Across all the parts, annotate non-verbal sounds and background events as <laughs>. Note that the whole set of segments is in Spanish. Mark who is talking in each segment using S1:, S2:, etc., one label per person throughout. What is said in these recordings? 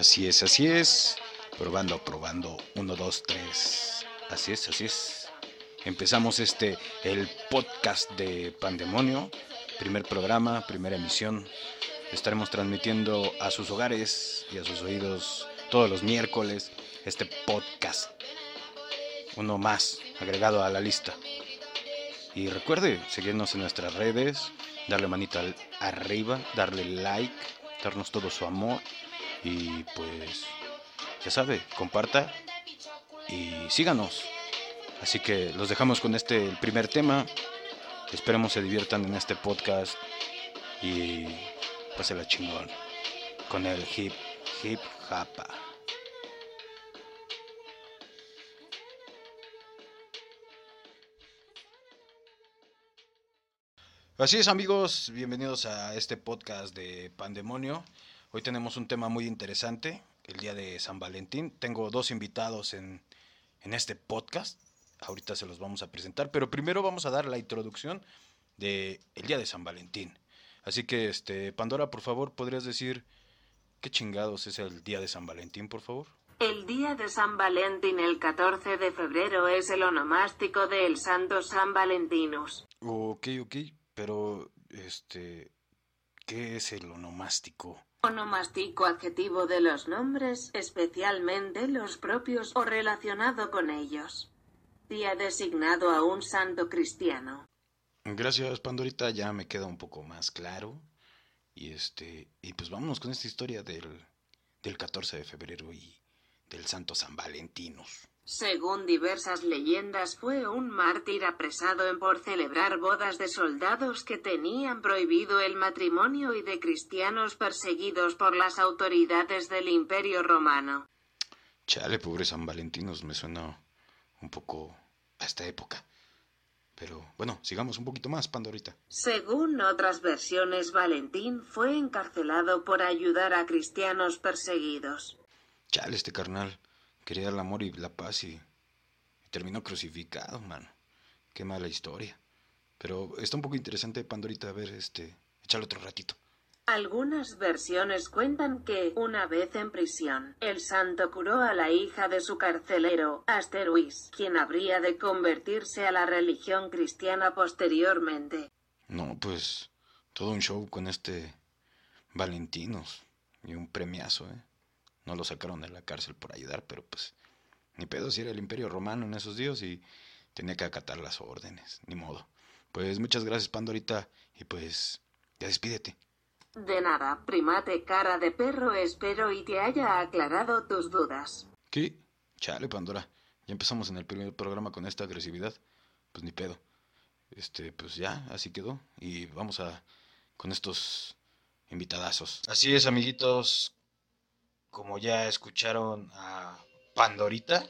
S1: Así es, así es. Probando, probando. Uno, dos, tres. Así es, así es. Empezamos este, el podcast de Pandemonio. Primer programa, primera emisión. Estaremos transmitiendo a sus hogares y a sus oídos todos los miércoles este podcast. Uno más agregado a la lista. Y recuerde seguirnos en nuestras redes, darle manita arriba, darle like, darnos todo su amor y pues ya sabe, comparta y síganos. Así que los dejamos con este primer tema. Esperemos se diviertan en este podcast y la chingón con el hip hip hapa. Así es amigos, bienvenidos a este podcast de Pandemonio. Hoy tenemos un tema muy interesante, el día de San Valentín. Tengo dos invitados en, en este podcast. Ahorita se los vamos a presentar, pero primero vamos a dar la introducción de el día de San Valentín. Así que, este, Pandora, por favor, ¿podrías decir qué chingados es el día de San Valentín, por favor?
S2: El día de San Valentín, el 14 de febrero, es el onomástico del Santo San Valentinus.
S1: Ok, ok, pero, este, ¿qué es el onomástico?
S2: Onomástico adjetivo de los nombres, especialmente los propios o relacionado con ellos. Día designado a un santo cristiano.
S1: Gracias, Pandorita, ya me queda un poco más claro. Y este, y pues vámonos con esta historia del, del 14 de febrero y del Santo San Valentinus.
S2: Según diversas leyendas, fue un mártir apresado en por celebrar bodas de soldados que tenían prohibido el matrimonio y de cristianos perseguidos por las autoridades del Imperio Romano.
S1: Chale, pobre San Valentinos, me suena un poco a esta época. Pero bueno, sigamos un poquito más, Pandorita.
S2: Según otras versiones, Valentín fue encarcelado por ayudar a cristianos perseguidos.
S1: Chale, este carnal quería el amor y la paz y, terminó crucificado, mano. Qué mala historia. Pero está un poco interesante, Pandorita, a ver, este, échale otro ratito.
S2: Algunas versiones cuentan que, una vez en prisión, el santo curó a la hija de su carcelero, Asteruis, quien habría de convertirse a la religión cristiana posteriormente.
S1: No, pues, todo un show con este Valentinos y un premiazo, ¿eh? No lo sacaron de la cárcel por ayudar, pero pues ni pedo si era el imperio romano en esos días y tenía que acatar las órdenes, ni modo. Pues muchas gracias Pandorita y pues ya despídete.
S2: De nada, primate cara de perro, espero y te haya aclarado tus dudas.
S1: ¿Qué? Chale, Pandora. Ya empezamos en el primer programa con esta agresividad. Pues ni pedo. Este, pues ya, así quedó. Y vamos a con estos invitadazos. Así es, amiguitos como ya escucharon a Pandorita,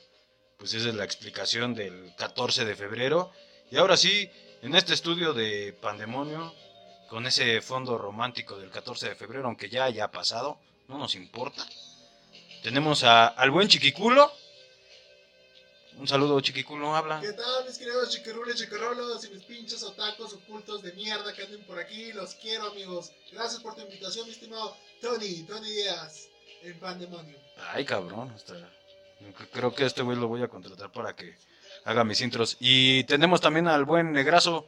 S1: pues esa es la explicación del 14 de febrero. Y ahora sí, en este estudio de Pandemonio, con ese fondo romántico del 14 de febrero, aunque ya haya pasado, no nos importa. Tenemos a, al buen Chiquiculo. Un saludo, Chiquiculo, habla.
S3: ¿Qué tal, mis queridos chiquirules, chiquirolos y mis pinches otacos ocultos de mierda que anden por aquí? Los quiero, amigos. Gracias por tu invitación, mi estimado Tony, Tony Díaz en Pandemonio.
S1: Ay, cabrón. Creo que este güey lo voy a contratar para que haga mis intros. Y tenemos también al buen Negrazo.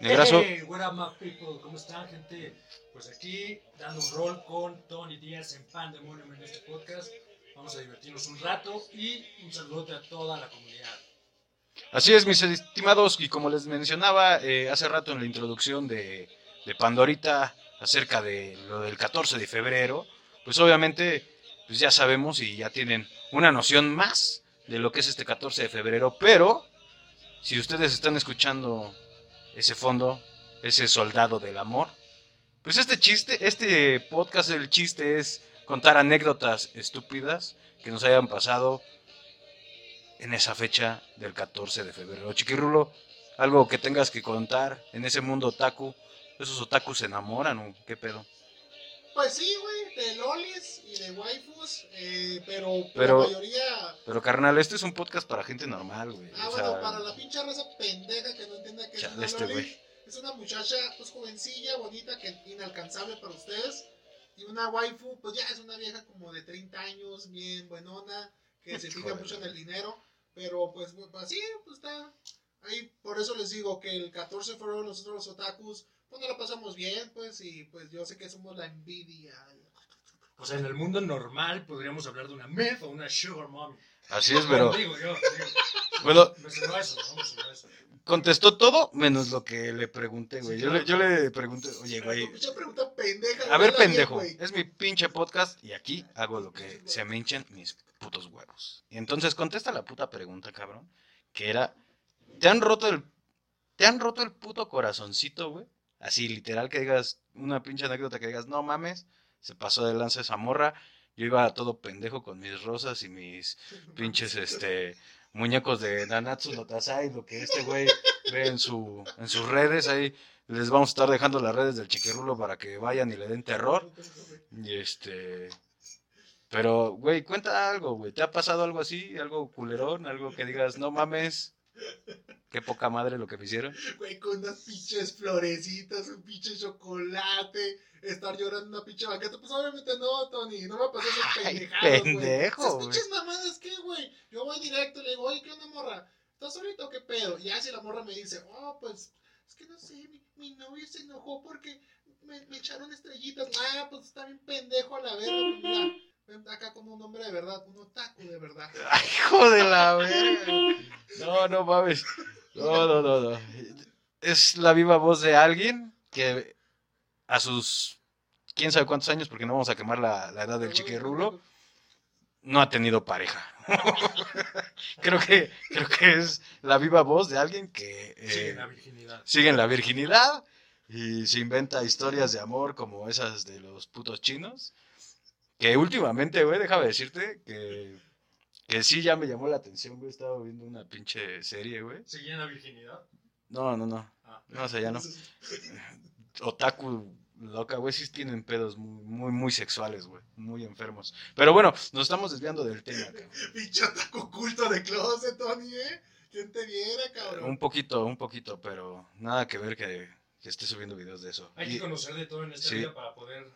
S4: Negrazo. Hey, what up, my people? ¿Cómo están, gente? Pues aquí, dando un rol con Tony Díaz en Pandemonium en este podcast. Vamos a divertirnos un rato y un saludo a toda la comunidad.
S1: Así es, mis estimados, y como les mencionaba eh, hace rato en la introducción de, de Pandorita acerca de lo del 14 de febrero, pues obviamente pues ya sabemos y ya tienen una noción más de lo que es este 14 de febrero, pero si ustedes están escuchando ese fondo, ese soldado del amor, pues este chiste, este podcast, el chiste es contar anécdotas estúpidas que nos hayan pasado en esa fecha del 14 de febrero. Chiquirulo, algo que tengas que contar en ese mundo otaku, esos otakus se enamoran o qué pedo.
S3: Pues sí, güey, de lolis y de waifus, eh, pero,
S1: pero
S3: la mayoría...
S1: Pero carnal, este es un podcast para gente normal, güey.
S3: Ah, bueno, para la pinche raza pendeja que no entienda que es una
S1: este
S3: loli. Es una muchacha, pues jovencilla, bonita, que inalcanzable para ustedes. Y una waifu, pues ya es una vieja como de 30 años, bien buenona, que se fija mucho en el dinero, pero pues así, pues está ahí, por eso les digo que el 14 de febrero nosotros los otakus, pues no la pasamos bien, pues, y pues yo sé que somos la envidia.
S4: O sea, en el mundo normal podríamos hablar de una meth o una sugar mommy.
S1: Así es, pero...
S4: Digo yo, digo.
S1: Bueno,
S4: Me sonó eso, vamos a eso.
S1: contestó todo menos lo que le pregunté, güey. Yo le, yo le pregunté, oye, güey,
S3: pregunta pendeja.
S1: a ver, pendejo,
S3: bien,
S1: es mi pinche podcast y aquí hago lo que se me hinchen mis putos huevos. Y entonces contesta la puta pregunta, cabrón, que era, ¿te han roto el, te han roto el puto corazoncito, güey? Así, literal, que digas, una pinche anécdota que digas, no mames, se pasó de lanza esa morra, yo iba todo pendejo con mis rosas y mis pinches, este, muñecos de Nanatsu no Tatsai, lo que este güey ve en, su, en sus redes, ahí les vamos a estar dejando las redes del chiquirulo para que vayan y le den terror. Y este. Pero, güey, cuenta algo, güey. ¿Te ha pasado algo así? ¿Algo culerón? ¿Algo que digas, no mames? Qué poca madre lo que me hicieron.
S3: Güey, con unas pinches florecitas, un pinche chocolate, estar llorando en una pinche banqueta. Pues obviamente no, Tony, no me pasó esas pendejadas, güey.
S1: pendejo,
S3: Esas
S1: güey.
S3: pinches mamadas, ¿qué, güey? Yo voy directo y le digo, oye, ¿qué onda, morra? ¿Estás ahorita o qué pedo? Y ya si la morra me dice, oh, pues, es que no sé, mi, mi novio se enojó porque me, me echaron estrellitas. Ah, pues está bien pendejo a la verga, <laughs> mira. Ven acá como un hombre de verdad, un otaku de verdad. <laughs>
S1: Ay, hijo de la <laughs> verga. No, no mames. No, no, no, no. Es la viva voz de alguien que a sus quién sabe cuántos años, porque no vamos a quemar la, la edad del chiquirrulo, no ha tenido pareja. <laughs> creo que creo que es la viva voz de alguien que eh,
S4: Sigue la virginidad.
S1: sigue en la virginidad y se inventa historias de amor como esas de los putos chinos. Que últimamente, güey, déjame decirte que, que sí ya me llamó la atención, güey. Estaba viendo una pinche serie, güey.
S4: En la virginidad.
S1: No, no, no.
S4: Ah.
S1: No, o sea, ya no. <laughs> Otaku loca, güey, sí tienen pedos muy, muy, muy sexuales, güey. Muy enfermos. Pero bueno, nos estamos desviando del tema, cabrón. <laughs>
S3: Pinche otaku oculto de closet, Tony, ¿eh? ¿Quién te viera, cabrón?
S1: Un poquito, un poquito, pero nada que ver que, que esté subiendo videos de eso.
S4: Hay
S1: Y-
S4: que conocer de todo en esta
S1: Sí.
S4: vida para poder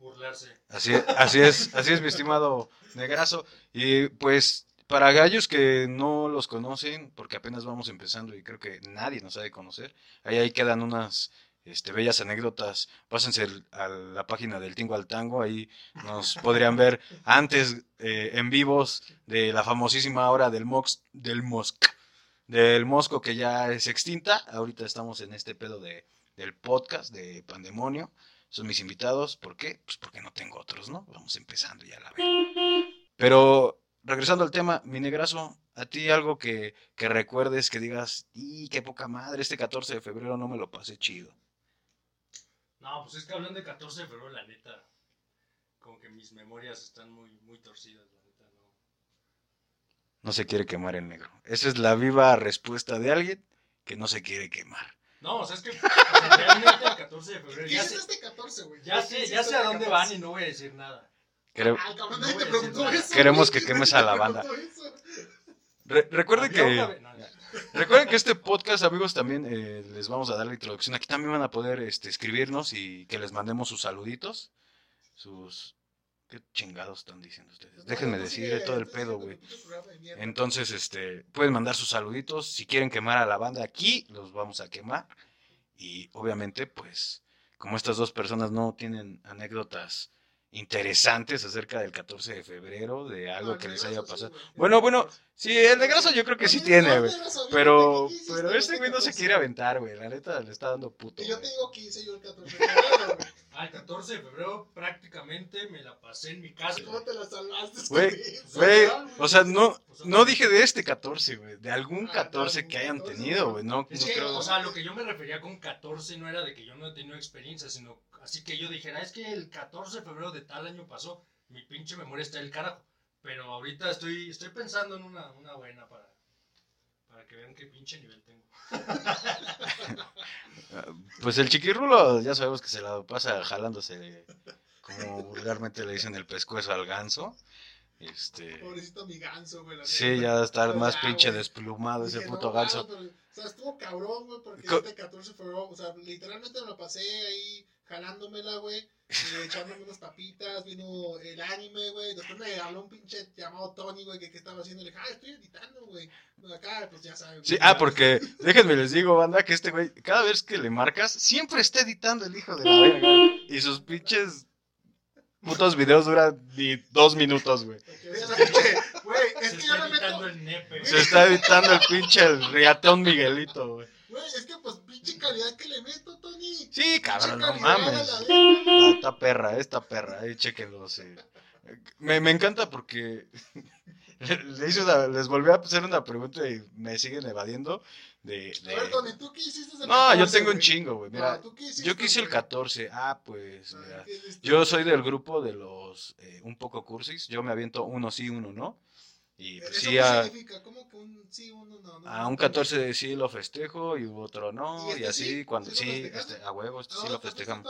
S4: burlarse.
S1: Así, así es, así es, mi estimado Negrazo. Y pues, para aquellos que no los conocen, porque apenas vamos empezando y creo que nadie nos ha de conocer, ahí, ahí quedan unas este, bellas anécdotas. Pásense a la página del Tingo al Tango, ahí nos podrían ver antes eh, en vivos de la famosísima hora del Mox, del Mosc, del Mosco que ya es extinta. Ahorita estamos en este pedo de, del podcast de Pandemonio son mis invitados. ¿Por qué? Pues porque no tengo otros, ¿no? Vamos empezando ya la vez. Pero regresando al tema, mi negrazo, a ti algo que, que recuerdes, que digas, y qué poca madre, este 14 de febrero no me lo pasé chido.
S4: No, pues es que hablando de 14 de febrero, la neta, como que mis memorias están muy, muy torcidas, la neta, no.
S1: No se quiere quemar el negro. Esa es la viva respuesta de alguien que no se quiere quemar.
S4: No, o sea, es que o sea, realmente el 14 de febrero
S3: ¿Qué
S4: ya
S3: es
S4: sé,
S3: este 14, güey?
S4: ya
S3: ¿Qué
S4: sé,
S3: es
S4: ya
S3: este
S4: sé a dónde
S3: 14?
S4: van y no voy a decir nada.
S1: Quere-
S3: Ah, cabrón,
S4: No
S3: nadie
S4: voy
S3: te
S4: a decir
S3: preguntó
S4: nada.
S3: eso.
S1: Queremos que quemes a la banda. Re- recuerden que... Recuerden que este podcast, amigos, también eh, les vamos a dar la introducción. Aquí también van a poder este, escribirnos y que les mandemos sus saluditos. Sus... ¿Qué chingados están diciendo ustedes? Déjenme
S3: No,
S1: decir
S3: sigue,
S1: todo el pedo, güey. Entonces, este, pueden mandar sus saluditos. Si quieren quemar a la banda aquí, los vamos a quemar. Y obviamente, pues, como estas dos personas no tienen anécdotas interesantes acerca del 14 de febrero, de algo
S3: No,
S1: que les haya
S3: sí,
S1: pasado. Bueno, bueno, sí, el negrazo yo creo que sí
S3: No,
S1: tiene, güey. Pero, pero este güey no se
S3: 14.
S1: quiere aventar, güey. La neta le está dando puto.
S3: Yo te digo que hice yo el 14 de febrero, güey.
S4: Ah, el 14 de febrero prácticamente me la pasé en mi casa.
S3: ¿Cómo te la salvaste?
S1: Güey? Güey,
S3: Ah,
S1: o sea, no, no dije de este 14, güey. De algún
S3: Ah,
S1: 14
S3: de algún
S1: que hayan
S3: 14,
S1: tenido, güey.
S3: güey.
S1: No,
S4: Es
S1: no
S4: que,
S1: creo.
S4: o sea, lo que yo me refería con 14 no era de que yo no he tenido experiencia, sino así que yo dijera, es que el 14 de febrero de tal año pasó, mi pinche memoria está del carajo. Pero ahorita estoy, estoy pensando en una, una buena para, para que vean qué pinche nivel tengo. <laughs>
S1: Pues el chiquirrulo, ya sabemos que se la pasa jalándose, como vulgarmente le dicen el pescuezo al ganso. Este.
S3: Pobrecito mi ganso, güey.
S1: Sí,
S3: neta.
S1: ya está más
S3: ya,
S1: pinche
S3: güey.
S1: desplumado ese
S3: Dije,
S1: puto
S3: no,
S1: ganso.
S3: pero, o sea, estuvo cabrón, güey, porque
S1: Co-
S3: este 14 de febrero, o sea, literalmente me lo pasé ahí jalándomela, güey. eh, echándome unas papitas, vino el anime, güey. Después me habló un pinche llamado Tony, güey, que, que estaba haciendo. Le dije, ah, estoy editando, güey. Bueno, acá, pues ya saben.
S1: Sí, ah, porque déjenme les digo, banda, que este güey, cada vez que le marcas, siempre está editando el hijo de la verga. Y sus pinches putos videos duran ni dos minutos, güey.
S3: Güey, es que yo le meto.
S4: editando el nepe.
S1: Se está editando el pinche el riatón Miguelito, güey.
S3: Güey, es que pues pinche calidad que le meto.
S1: Sí, cabrón, no mames. Está, está perra, esta perra, ahí chequenlo, sí. Me, me encanta porque <laughs> le- le hice una- les volví a hacer una pregunta y me siguen evadiendo de... de-
S3: A ver, Tony, ¿tú qué hiciste? el
S1: No, yo
S3: 14,
S1: tengo un chingo, güey. Mira,
S3: No, ¿tú qué hiciste,
S1: yo quise el
S3: güey?
S1: 14. Ah, pues,
S3: Ah,
S1: mira. Yo soy del grupo de los eh, un poco cursis. Yo me aviento uno sí, uno no. Y pues
S3: ¿Eso
S1: sí,
S3: qué
S1: a,
S3: significa? ¿Cómo que un sí, uno no? no
S1: a un 14 sí lo festejo y otro no.
S3: ¿Y
S1: Y, así,
S3: sí?
S1: cuando
S3: ¿Sí
S1: este, a huevo, este sí lo festejamos.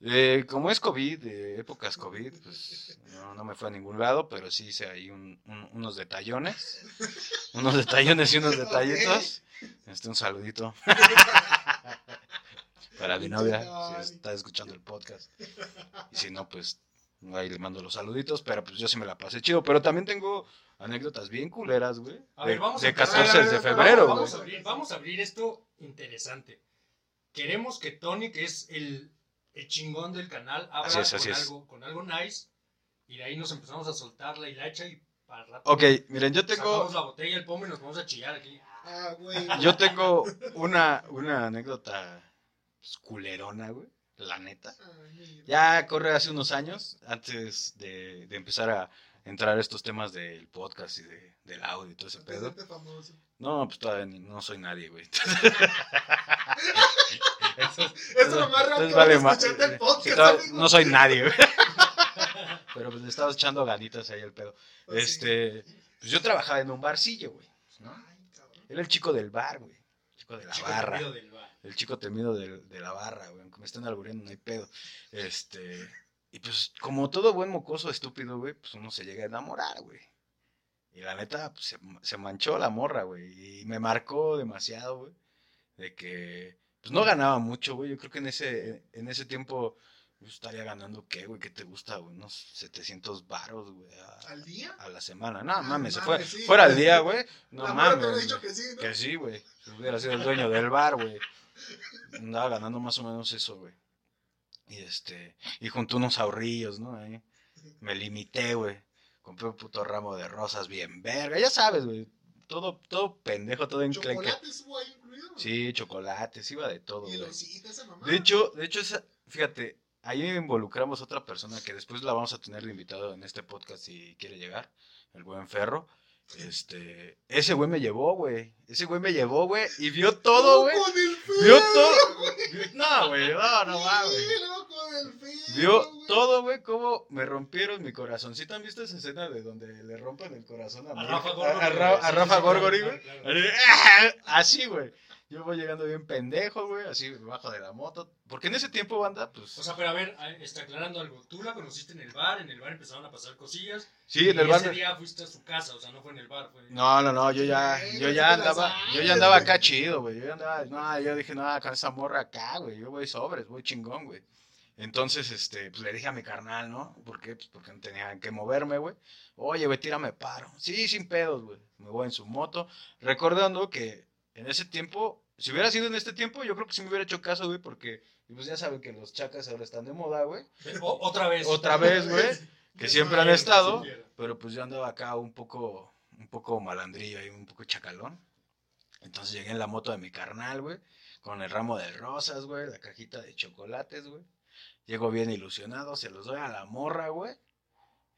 S1: Eh, como es COVID, de épocas <laughs> COVID, pues no, no me fue a ningún lado, pero sí hice ahí un- un- unos detallones. unos detallones y unos <laughs> detallitos. Este, un saludito. <laughs> Para mi novia, si está escuchando el podcast. Y si no, pues ahí le mando los saluditos, pero pues yo sí me la pasé chido. Pero también tengo anécdotas bien culeras, güey.
S4: A
S1: De,
S4: ver, vamos a
S1: de
S4: empezar.
S1: 14 de
S3: Vamos,
S1: febrero,
S4: vamos,
S1: güey.
S4: vamos a abrir, vamos a abrir esto interesante. Queremos que Tony, que es el, el chingón del canal, abra
S1: Así es, así
S4: con,
S1: es.
S4: Algo, con algo nice. Y de ahí nos empezamos a soltar la hilacha y para el rato
S1: Ok, miren, yo
S4: sacamos
S1: tengo,
S4: la botella, el pomo y nos vamos a chillar aquí.
S3: Ah, güey. <laughs>
S1: yo tengo una, una anécdota pues, culerona, güey. La neta.
S3: Ay, mira.
S1: Ya corre hace unos años, antes de, de empezar a entrar a estos temas del podcast y de, del audio y todo ese pedo.
S3: famoso.
S1: No, pues todavía ni- no soy nadie, güey. <laughs>
S3: Eso es lo más
S1: Entonces
S3: que
S1: vale
S3: escucharte el podcast,
S1: todavía- no soy nadie, güey. <laughs> Pero pues le estaba echando ganitas ahí el pedo.
S3: Así.
S1: Este, pues yo trabajaba en un barcillo, güey. ¿no? Era el chico del bar, güey. Chico de la
S4: Chico
S1: barra.
S4: temido del bar.
S1: El chico temido de, de la barra, güey. Aunque me estén albureando, no hay pedo. Este. Y pues, como todo buen mocoso estúpido, güey, pues uno se llega a enamorar, güey. Y la neta, pues, se, se manchó la morra, güey. Y me marcó demasiado, güey. De que, pues no ganaba mucho, güey. Yo creo que en ese, en ese tiempo, yo estaría ganando, ¿qué, güey? ¿Qué te gusta, güey? Unos 700 varos, güey. A,
S3: ¿Al día?
S1: a la semana. No,
S3: Ah,
S1: mames, se fue,
S3: sí,
S1: fuera al día, güey. No
S3: la morra te
S1: mames.
S3: dicho que sí, ¿no?
S1: Que sí, güey. Si hubiera sido el dueño del bar, güey. Andaba ganando más o menos eso, güey. Y este, y junto unos ahorrillos, ¿no? Ahí. Me limité, güey. Compré un puto ramo de rosas bien verga. Ya sabes, güey. Todo, todo pendejo, todo enclenque.
S3: ¿Chocolate estuvo ahí incluido?
S1: Sí, chocolates, iba de todo, güey. De hecho, de hecho, esa, fíjate, ahí involucramos a otra persona que después la vamos a tener de invitado en este podcast si quiere llegar, el buen Ferro. Este, ese güey me llevó, güey. Ese güey me llevó, güey, y vio todo, güey. Vio todo.
S3: güey.
S1: No, güey, no, no
S3: el feo,
S1: Vio
S3: güey.
S1: todo, güey, cómo me rompieron mi corazón. ¿Sí te han visto esa escena de donde le rompen el corazón a,
S4: Rafa Gorgori,
S1: a
S4: güey.
S1: Rafa Gorgori, güey? Así, güey. Yo voy llegando bien pendejo, güey, así bajo de la moto. Porque en ese tiempo, banda, pues.
S4: O sea, pero a ver, está aclarando algo. Tú la conociste en el bar, en el bar empezaron a pasar cosillas.
S1: sí, en el bar.
S4: ese día fuiste a su casa, o sea, no fue en el bar. Fue...
S1: No, no, no, yo ya,
S3: Güey,
S1: yo ya andaba, yo ya andaba acá chido, güey. Yo ya andaba, no, yo dije, no, con esa morra acá, güey. Yo voy sobres, voy chingón, güey. Entonces, este, pues le dije a mi carnal, ¿no? ¿Por qué? Pues porque no tenía que moverme, güey. Oye, güey, tírame paro. Sí, sin pedos, güey. Me voy en su moto. Recordando que en ese tiempo, si hubiera sido en este tiempo, yo creo que sí me hubiera hecho caso, güey, porque pues ya saben que los chacas ahora están de moda, güey.
S4: Otra vez.
S1: Otra vez, güey. <laughs> Que siempre han estado. Pero pues yo andaba acá un poco, un poco malandrillo ahí, un poco chacalón. Entonces llegué en la moto de mi carnal, güey, con el ramo de rosas, güey, la cajita de chocolates, güey. Llego bien ilusionado, se los doy a la morra, güey.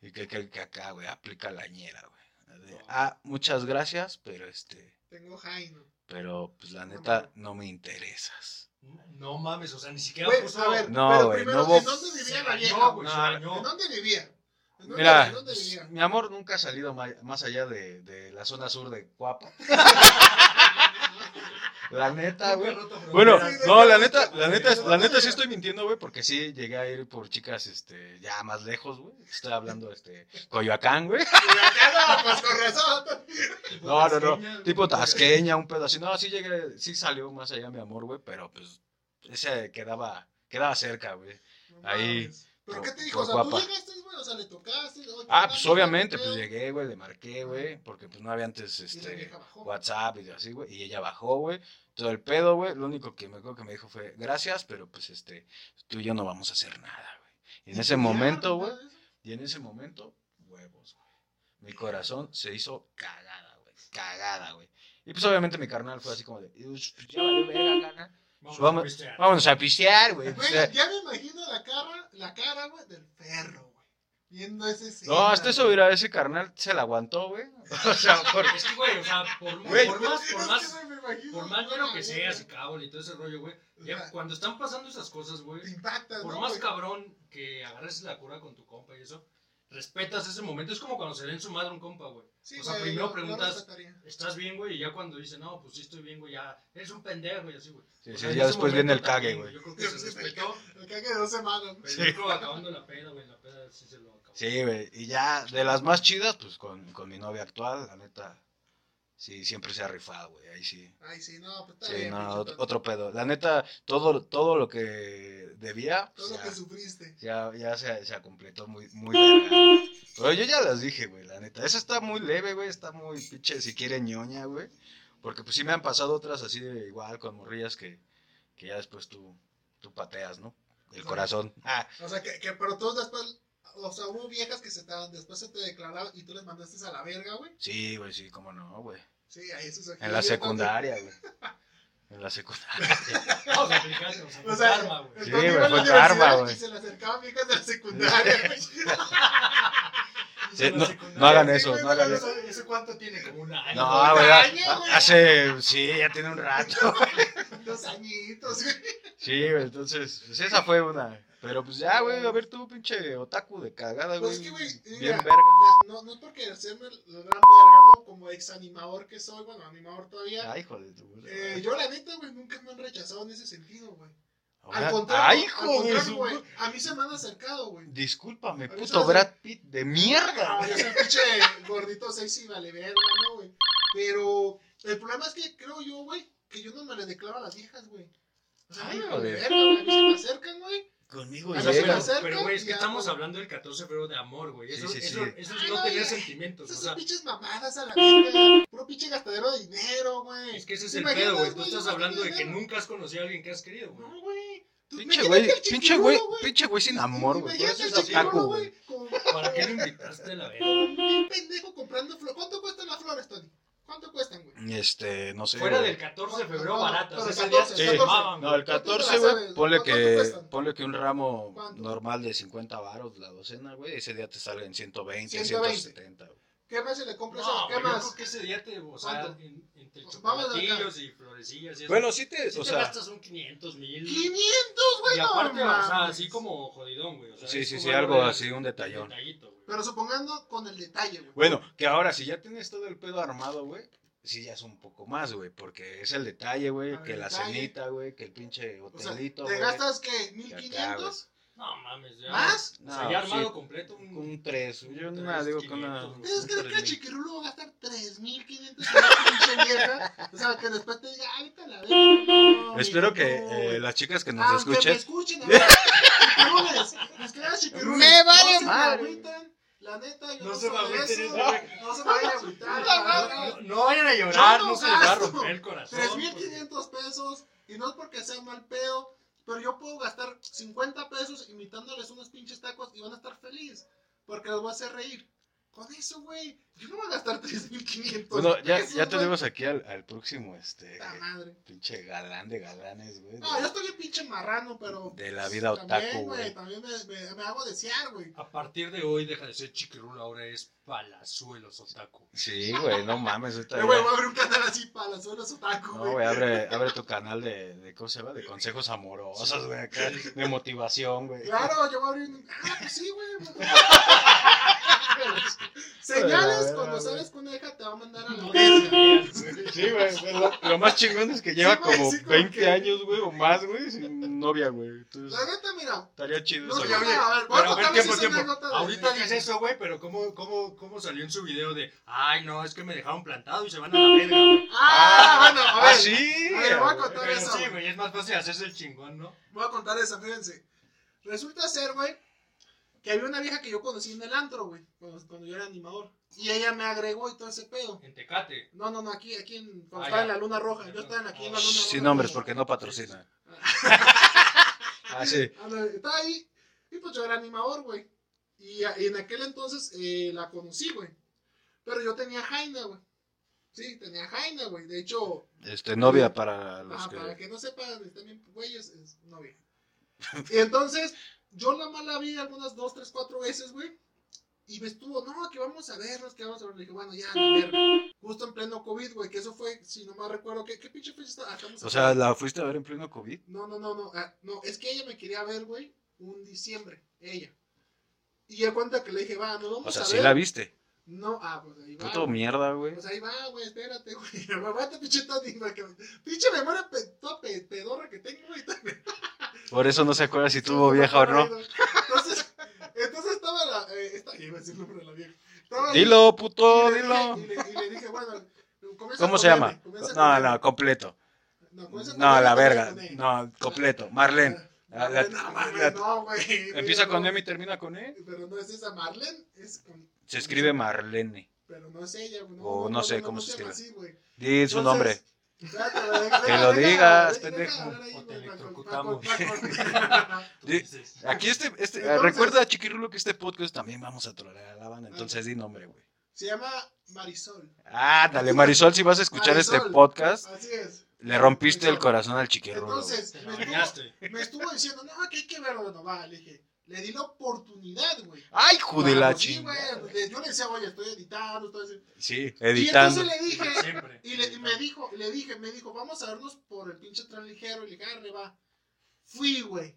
S1: Y que, que, que acá, güey, aplica la ñera, güey. Ah, muchas gracias, pero este,
S3: Tengo Jaino.
S1: Pero pues la neta no me interesas.
S4: No mames, o sea, ni siquiera
S3: Güey,
S4: puso.
S3: a ver,
S1: No,
S3: pero
S1: güey,
S3: primero,
S1: no
S3: ¿en dónde vivía la vieja,
S1: No,
S4: bañó.
S3: ¿En dónde vivía? ¿En dónde,
S1: Mira,
S3: ¿en dónde
S1: pues,
S3: vivía?
S1: mi amor nunca ha salido más allá de, de la zona sur de Cuapa. <laughs> La neta, güey. Bueno, no, la neta, la neta, la neta sí estoy mintiendo, güey, porque sí llegué a ir por chicas, este, ya más lejos, güey. Estoy hablando, este, Coyoacán, güey. <laughs>
S3: No, pues. <laughs>
S1: No, no, no, tipo tasqueña, un pedo así. No, sí llegué, sí salió más allá mi amor, güey, pero pues ese quedaba, quedaba cerca, güey. Ahí.
S3: ¿Pero qué te dijo?
S1: por
S3: O sea,
S1: guapa.
S3: tú llegaste, güey, o sea, le tocaste. oye,
S1: Ah,
S3: ¿qué
S1: pues obviamente,
S3: ¿Qué
S1: pues llegué, güey, le marqué, güey, porque pues no había antes, este. WhatsApp y así, güey, y ella bajó, güey, todo el pedo, güey, lo único que me acuerdo que me dijo fue, gracias, pero pues, este, tú y yo no vamos a hacer nada, güey. Y en
S3: ¿Y
S1: ese momento, güey, y en ese momento, huevos, güey. Mi corazón se hizo cagada, güey, cagada, güey. Y pues obviamente mi carnal fue así como de, pues ya valió verga, caga.
S4: Vamos,
S1: Vamos-
S4: a pistear.
S1: Vámonos a pistear, güey.
S3: Güey,
S1: O sea,
S3: ya me imagino la cara, la cara, güey, del perro, güey. Viendo ese escena,
S1: no, hasta eso, mira, ese carnal se la aguantó, güey. <laughs> O sea, porque...
S4: Es que, güey, o sea, por, <laughs>
S1: Güey.
S4: por más, por
S3: Es
S4: más,
S3: que, me imagino,
S4: por más bueno que seas y cabrón y todo ese rollo, güey. ya cuando están pasando esas cosas, güey,
S3: Te impactas,
S4: por
S3: ¿no,
S4: más
S3: güey?
S4: cabrón que agarres la cura con tu compa y eso, respetas ese momento. Es como cuando se den su madre un compa, güey.
S3: Sí,
S4: o sea,
S3: güey,
S4: primero
S3: yo-
S4: preguntas-. ¿Estás bien, güey? Y ya cuando dice, no, pues sí estoy bien, güey, ya eres un pendejo y así, güey.
S1: Sí,
S4: O
S1: sí,
S4: sea, en
S1: ya después viene el cague, güey.
S4: Yo creo que se respetó.
S3: El cague de dos semanas. güey.
S4: Pero yo creo acabando la peda, güey, la peda sí se lo acabó.
S1: Sí, güey. Y ya de las más chidas, pues con, con mi novia actual, la neta. Sí, siempre se ha rifado, güey. Ahí sí.
S3: Ay, sí, no, pues está
S1: Sí,
S3: bien.
S1: no, otro, pedo. La neta, todo, todo lo que debía,
S3: Todo
S1: pues,
S3: lo
S1: ya,
S3: que sufriste.
S1: ya, ya se, se completó muy, muy verga. Pero yo ya las dije, güey, la neta. Esa está muy leve, güey. Está muy pinche, si quiere ñoña, güey. Porque pues sí me han pasado otras así de igual con morrillas que, que ya después tú, tú pateas, ¿no? El corazón. Ah, <laughs>
S3: O sea, que, que pero tú después, o sea, hubo viejas que se te, después se te declararon y tú les mandaste a la verga, güey.
S1: sí, güey, sí, cómo no, güey.
S3: Sí, ahí eso es aquí.
S1: En la secundaria, güey. En la secundaria.
S4: Vamos a aplicar, o sea,
S3: O sea,
S4: karma, güey.
S1: Sí, güey, fue karma, güey.
S3: Y se le acercaban viejas de la secundaria, <laughs> güey.
S1: Sí, no, no hagan
S3: Sí,
S1: eso, no hagan eso.
S4: ¿Eso, ¿Eso cuánto tiene? Como un año.
S1: No, güey,
S3: un
S1: ha-
S3: año, güey.
S1: hace, sí, ya tiene un rato. <laughs>
S3: Dos añitos, güey.
S1: Sí, güey, entonces, pues esa fue una. Pero pues ya, güey, a ver tú, pinche otaku de cagada, güey.
S3: Pues es que, güey,
S1: Bien verga.
S3: la- no, no es porque hacerme el el gran verga, ¿no? Como ex animador que soy, bueno, animador todavía.
S1: Ay, hijo de tu.
S3: Eh, yo, la neta, güey, nunca me han rechazado en ese sentido, güey.
S1: Ahora-
S3: Al contrario,
S1: Ay, hijo de
S3: contrario,
S1: su.
S3: güey, a mí se me han acercado, güey.
S1: Discúlpame, puto Brad Pitt de mierda.
S3: Ah, yo soy pinche gordito sexy, vale verga, ¿no, güey? Pero el problema es que creo yo, güey, que yo no me le declaro a las viejas, güey. O sea,
S1: Ay,
S3: güey. A mí se me acercan, güey.
S1: Conmigo
S4: O sea,
S1: llega.
S4: pero, güey, es
S3: y
S4: que estamos hablando del 14 de febrero de amor, güey. Eso,
S1: Sí, sí,
S4: eso,
S1: sí.
S4: eso
S3: Ay,
S4: no
S3: no,
S4: tener sentimientos. O
S3: Esas
S4: sea,
S3: pinches mamadas a la verga. Puro pinche gastadero de dinero, güey.
S4: es que ese es
S3: ¿Te
S4: el pedo, güey. Tú estás hablando de que nunca has conocido a alguien que has querido, güey.
S3: No, güey.
S1: Pinche güey, pinche güey, pinche güey sin amor, güey. Es
S4: ¿Para qué lo invitaste a la verga?
S3: un pendejo comprando flores. ¿Cuánto cuestan las flores, Tony? ¿Cuánto cuestan, güey?
S1: Este, no sé.
S4: Fuera
S1: güey.
S4: del 14 de febrero,
S3: No,
S4: baratas.
S3: pero
S4: Ese
S3: 14,
S4: día
S1: sí.
S4: se mamaban,
S1: No,
S4: güey.
S1: el
S3: ¿Cuánto te la
S1: 14, güey,
S3: sabes?
S1: ponle
S3: ¿Cuánto
S1: que,
S3: cuestan?
S1: ponle que un ramo
S3: ¿Cuánto?
S1: normal de 50 varos la docena, güey, ese día te sale en 120,
S3: 120.
S1: 170, güey.
S3: ¿Qué más se le compras?
S4: No,
S3: ¿Qué
S4: güey, yo
S3: más?
S4: creo que ese día te, o sea, en- entre
S3: Vamos acá.
S4: chocolatillos y florecillas y eso.
S1: Bueno, sí te,
S4: sí
S1: o
S4: te
S1: sea,
S4: gastas un 500 mil.
S3: 500, güey,
S4: Y
S3: no
S4: aparte, o sea, así como jodidón, güey. O sea,
S1: sí, sí, sí, algo
S4: de-
S1: así, un detallón.
S4: Detallito, güey.
S3: Pero supongando con el detalle, güey.
S1: Bueno, que ahora si ya tienes todo el pedo armado, güey, sí ya es un poco más, güey, porque es el detalle, güey,
S3: Ah,
S1: que
S3: el
S1: la
S3: detalle.
S1: cenita, güey, que el pinche
S3: O sea,
S1: hotelito,
S3: ¿te
S1: güey.
S3: gastas qué?
S1: que acá,
S3: ¿1500?
S4: No mames, ya.
S3: ¿Más?
S4: O sea,
S1: No,
S4: ya armado
S1: sí.
S4: completo. Un,
S1: Un 3, yo nada, digo que una...
S4: 3,500, güey.
S3: ¿Tienes que
S1: un
S3: creer que el
S1: 3,000.
S3: chiquirulo va a gastar 3500 en una pinche vieja? O sea, que después te diga, ay, vete a la verga. <laughs> no,
S1: Espero que
S3: no,
S1: eh, las chicas que nos
S3: Aunque me
S1: escuchen...
S3: escuchen, a ver, <laughs> chiquirules, los que chiquirules, <laughs>
S1: Me vale
S3: no se
S1: madre.
S3: La neta, yo
S4: No
S3: no,
S4: se
S3: soy
S4: me agüiten
S3: de
S4: eso,
S3: eso.
S4: güey.
S3: No se vayan a agüitar. <laughs>
S4: No, vayan a llorar,
S3: no
S4: se les va a romper el corazón.
S3: 3.500 pesos. Y no es porque sea mal pedo. Pero yo puedo gastar 50 pesos invitándoles unos pinches tacos y van a estar felices. Porque los voy a hacer reír. Con eso, güey. Yo no voy a gastar 3.500
S1: Bueno, ya,
S3: pesos,
S1: ya tenemos aquí al, al próximo, este,
S3: Puta madre.
S1: pinche galán de galanes, güey.
S3: No, yo estoy bien pinche marrano, pero.
S1: De la vida
S3: también,
S1: otaku, güey.
S3: También me, me, me hago desear, güey.
S4: A partir de hoy deja de ser chiquirula, ahora es palazuelos otaku.
S1: Sí, güey, no mames. ahorita
S3: Eh, güey, voy a abrir un canal así zonas otaku,
S1: No,
S3: güey.
S1: abre, abre tu canal de, de, ¿cómo se llama? De consejos amorosos, güey, acá, de motivación, güey.
S3: Claro, yo voy a abrir un. Ah, pues sí, güey. <laughs> Señales cuando sales con una hija te va a mandar a la verga.
S1: Sí, güey, lo, lo más chingón es que lleva
S3: Sí, güey,
S1: como
S3: sí, como
S1: 20
S3: que-
S1: años, güey, o más, güey, sin novia, güey. Entonces,
S3: La neta, mira.
S1: estaría chido
S3: No,
S1: eso,
S3: ya,
S1: güey.
S3: oye, a ver, voy a
S4: Pero a ver,
S3: contarles
S4: tiempo,
S3: esa
S4: tiempo.
S3: anécdota de-
S4: Ahorita
S3: de-
S4: dice eso, güey, pero ¿cómo, cómo, ¿cómo salió en su video de, ay, no, es que me dejaron plantado y se van a la verga, güey?
S3: Ah, bueno, a
S1: Ah,
S3: ver.
S1: sí.
S3: A ver, voy a
S1: güey.
S3: contar
S4: Pero
S3: eso.
S4: sí, güey, es más fácil hacerse el chingón, ¿no?
S3: Voy a contar esa, fíjense. Resulta ser, güey, que había una vieja que yo conocí en el antro, güey, cuando, cuando yo era animador. Y ella me agregó y todo ese pedo.
S4: En Tecate.
S3: No, no, no, aquí, aquí en, cuando
S4: Ah,
S3: estaba
S4: ya.
S3: en la luna roja. Yo estaba en- aquí en la luna roja.
S1: Sin nombres, porque no patrocina. <laughs> Ah, sí.
S3: Estaba ahí y pues yo era animador, güey. Y, y en aquel entonces eh, la conocí, güey. Pero yo tenía Jaina, güey. Sí, tenía Jaina, güey. De hecho,
S1: Este, novia para los
S3: ah,
S1: que...
S3: para que no sepan, están bien güeyes, es novia. <laughs> y entonces, yo la mala vi algunas dos, tres, cuatro veces, güey. Y me estuvo, no, que vamos a vernos, que vamos a vernos. Le dije, bueno, ya, la. Justo en pleno COVID, güey, que eso fue, si no mal recuerdo, ¿qué, qué pinche fecha estamos
S1: O sea, ¿la fuiste a ver en pleno COVID?
S3: no, no, no, no. ah, no, es que ella me quería ver, güey, un diciembre. Ella. Y ya cuenta que le dije, va, nos vamos
S1: O sea,
S3: a
S1: sí
S3: ver.
S1: la viste.
S3: No, ah, pues ahí va.
S1: Puto mierda, güey.
S3: Pues ahí va, güey, espérate, güey. <laughs> Aguanta, pinche Tony, para que- Pinche memoria pe- toda pe- pedorra que tengo, güey. <laughs>
S1: Por eso no se acuerda si tuvo vieja o no.
S3: Entonces, entonces estaba la. Eh, esta, iba a decir el nombre de la vieja. Estaba
S1: Dilo, puto,
S3: y le
S1: dilo.
S3: dije- Y le, y le dije, bueno. comienza
S1: ¿Cómo se llama? No, no, completo.
S3: No,
S1: No, la verga. No, completo. Marlene. La- la-
S3: no,
S1: la-
S3: no, güey.
S1: Empieza con
S3: no.
S1: M y termina con E.
S3: Pero no es esa Marlene, es con.
S1: Se escribe Marlene.
S3: Pero no es ella, güey.
S1: O no sé cómo se escribe. Di su
S3: Entonces,
S1: nombre. Que lo digas, pendejo.
S4: O te electrocutamos. <laughs>
S1: Aquí este, este,
S3: Entonces-
S1: recuerda, Chiquirulo, que este podcast también vamos a trolear a la banda. Entonces di nombre, güey.
S3: Se llama Marisol.
S1: Ah, dale, Marisol, si vas a escuchar este podcast,
S3: Así es.
S1: le rompiste el corazón al Chiquirulo.
S3: Entonces, estuvo, me estuvo diciendo, no, que hay que verlo. No, va, le dije, le di la oportunidad, güey.
S1: Ay, hijo de la
S3: Vamos, sí, güey, le- Yo le decía, oye, estoy editando, estoy así.
S1: Sí,
S3: Y
S1: editando.
S3: entonces le dije, <laughs>
S4: Siempre.
S3: Y, le, y me dijo, le dije, me dijo, vamos a vernos por el pinche tren ligero. Y le dije, arre, va. Fui, güey.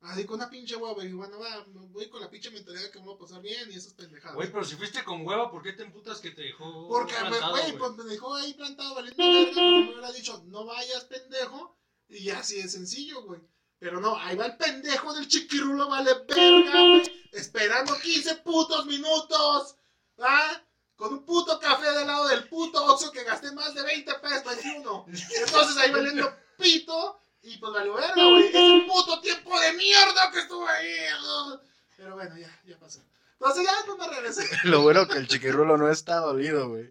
S3: Así con una pinche hueva. Y bueno, va, voy con la pinche mentalidad que me voy a pasar bien y esas pendejadas.
S4: Güey, pero si fuiste con hueva, ¿por qué te emputas que te dejó
S3: Porque, güey, pues me dejó ahí plantado valiendo verga. me hubiera dicho, no vayas, pendejo. Y así de sencillo, güey. Pero no, ahí va el pendejo del chiquirulo, vale verga, güey. Esperando 15 putos minutos. ¿Ah? Con un puto café del lado del puto Oxxo que gasté más de 20 pesos, 21. Entonces ahí valiendo pito. Y pues valió verga, güey. Es un puto tiempo de mierda que estuve ahí. Pero bueno, ya, ya pasó. Entonces ya pues me regresé. <laughs>
S1: Lo bueno que el Chiquirulo no está dolido, güey.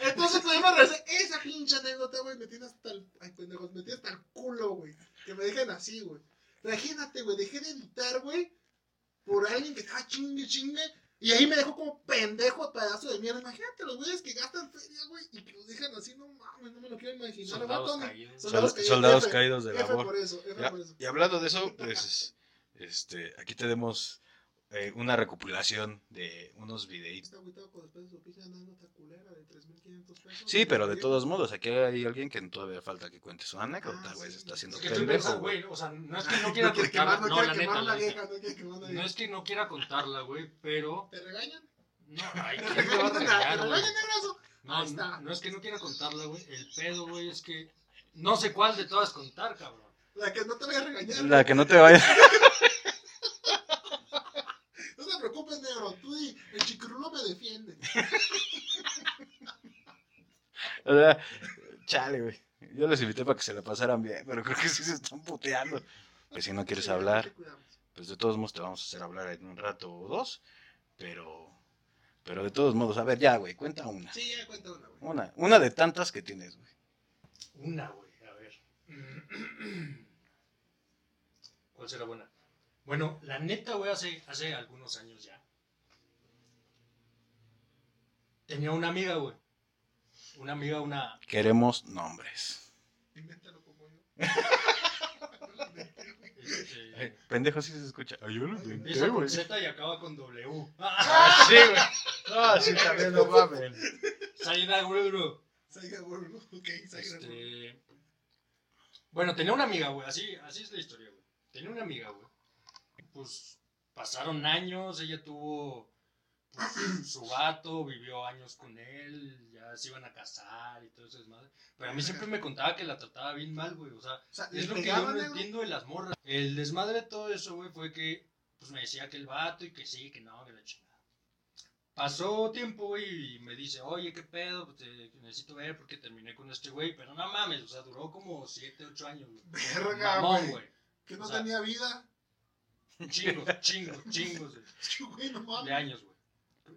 S3: Entonces pues, me regresé. Esa pinche anécdota, güey, me tiene hasta el. Ay, pendejos, me tiene hasta el culo, güey. Que me dejen así, güey. Imagínate, güey, dejé de editar, güey. Por alguien que estaba chingue, chingue. Y ahí me dejó como pendejo pedazo de mierda. Imagínate los güeyes que gastan feria, güey, y que los dejan así, no mames, no me lo quiero imaginar.
S4: Soldados caídos.
S3: Soldados
S1: Sol-
S3: caídos,
S1: soldados
S3: F,
S1: caídos de
S3: F
S1: labor.
S3: por eso, F
S1: Ya,
S3: por eso.
S1: y hablando de eso, pues, <laughs> este, aquí tenemos eh, una recopilación de unos videitos.
S3: Está agüitado con después de su pinche anécdota culera de 3.500 pesos.
S1: Sí, pero de todos modos, aquí hay alguien que todavía falta que cuente su anécdota,
S3: Ah,
S1: güey,
S3: sí.
S1: se está haciendo
S4: Es
S1: pendejo, güey.
S4: o sea, no es que no
S3: No
S4: quiera contarla,
S3: no
S4: no, la neta,
S3: quemar
S4: la
S3: la
S4: neta.
S3: vieja, no
S4: No es que no quiera contarla, güey, pero...
S3: ¿Te regañan?
S4: No, ay, <laughs>
S3: ¿Te
S4: ¿quién te va a
S3: regañan,
S4: regañar,
S3: ¿Te
S4: güey?
S3: regañan, negrazo?
S4: No,
S3: Ahí está.
S4: no es que no quiera contarla, güey. El pedo, güey, es que no sé cuál de todas contar, cabrón.
S3: La que no te voy a regañar.
S1: La que no te vaya. <laughs>
S3: No te preocupes, negro. Tú di, el chiquirulo me defiende.
S1: O sea, chale, güey. Yo les invité para que se la pasaran bien, pero creo que sí se están puteando. Pues si no quieres hablar, pues de todos modos te vamos a hacer hablar en un rato o dos, pero, pero de todos modos, a ver, ya, güey, cuenta una.
S3: Sí, ya cuenta una, güey.
S1: Una, una de tantas que tienes, güey.
S4: Una, güey, a ver. <clears throat> ¿Cuál será buena? Bueno, la neta, güey, hace, hace algunos años ya. Tenía una amiga, güey. Una amiga, una...
S1: Queremos nombres.
S3: Invéntalo como yo.
S4: este,
S1: pendejo sí se escucha. Ay, yo lo inventé,
S4: empieza con. Z y acaba con W.
S1: Ah, sí, güey. No, sí, también no mames.
S4: Saida, güey, bro.
S3: Saiga, güey. Ok, Saiga, güey.
S4: Este... Bueno, tenía una amiga, güey. Así, así es la historia, güey. Tenía una amiga, güey. Pues pasaron años, ella tuvo pues, su gato, vivió años con él, ya se iban a casar y todo eso es madre. Pero a mí siempre me contaba que la trataba bien mal, güey. O sea,
S3: O sea,
S4: es
S3: ¿le
S4: lo que yo no entiendo de las morras. El desmadre de todo eso, güey, fue que pues me decía que el vato y que sí, que no, que la chingada. Pasó tiempo, güey, y me dice, oye, qué pedo, pues, te necesito ver porque terminé con este güey. Pero no mames, o sea, duró como 7, 8 años, güey.
S3: Verga,
S4: Mamón,
S3: güey. Que no
S4: O sea,
S3: tenía vida.
S4: Chingos, chingos, chingos de, <laughs>
S3: Sí, güey, no
S4: de
S3: mames.
S4: años, güey.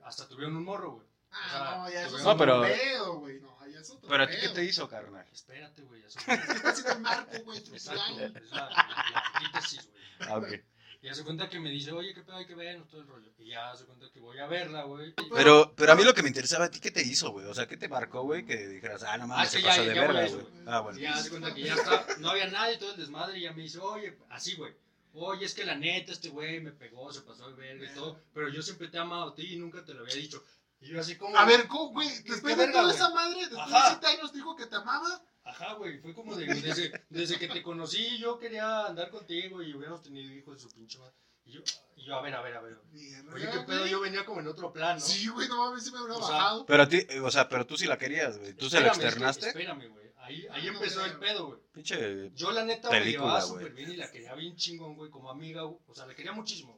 S4: Hasta tuvieron un morro, güey.
S3: Ah, no, ya eso es
S1: No, pero-
S3: pedo, güey. No, ya es otro
S1: Pero a ti, ¿qué te hizo, carnal?
S4: Espérate, güey. ya son- <laughs>
S3: Es que está haciendo el marco, güey,
S4: es la, la antítesis, güey.
S1: Ah, ok.
S4: Y hace cuenta que me dice, oye, qué pedo hay que ver, todo el rollo. Y ya hace cuenta que voy a verla, güey.
S1: Pero, pero a mí lo que me interesaba, ¿a ti qué te hizo, güey? O sea, ¿qué te marcó, güey? Que dijeras, ah, no
S4: Ah,
S1: mames,
S4: es
S1: se
S4: ya,
S1: pasó de verga,
S4: eso,
S1: güey.
S4: güey.
S1: Ah, bueno.
S4: Y ya hace cuenta que ya está, no había nadie, todo el desmadre, y ya me dice, oye, así, güey. Oye, es que la neta, este güey me pegó, se pasó de verga y todo. Pero yo siempre te he amado a ti y nunca te lo había dicho. Y yo así como.
S3: A ver, ¿cómo, güey?
S4: ¿Qué-
S3: Después de toda esa madre, después
S4: Ajá.
S3: de 7 años dijo que te amaba.
S4: Ajá, güey, fue como de, desde, desde que te conocí, yo quería andar contigo y hubiéramos tenido hijos de su pinche madre. Y yo, y yo, a ver, a ver, a ver.
S3: Mierda,
S4: Oye, qué pedo,
S3: güey.
S4: yo venía como en otro plan, ¿no?
S3: Sí, güey, no mames, sí me hubiera
S4: O sea,
S3: bajado.
S1: Pero a ti, o sea, pero tú sí la querías, güey. ¿Tú se la
S4: Espérame,
S1: externaste?
S4: Espérame, güey. Ahí, ahí
S3: No,
S4: empezó el pedo, güey.
S1: Pinche.
S4: Yo la neta me
S1: Película,
S4: llevaba
S1: güey.
S4: súper bien y la quería bien chingón, güey, como amiga. O sea, la quería muchísimo.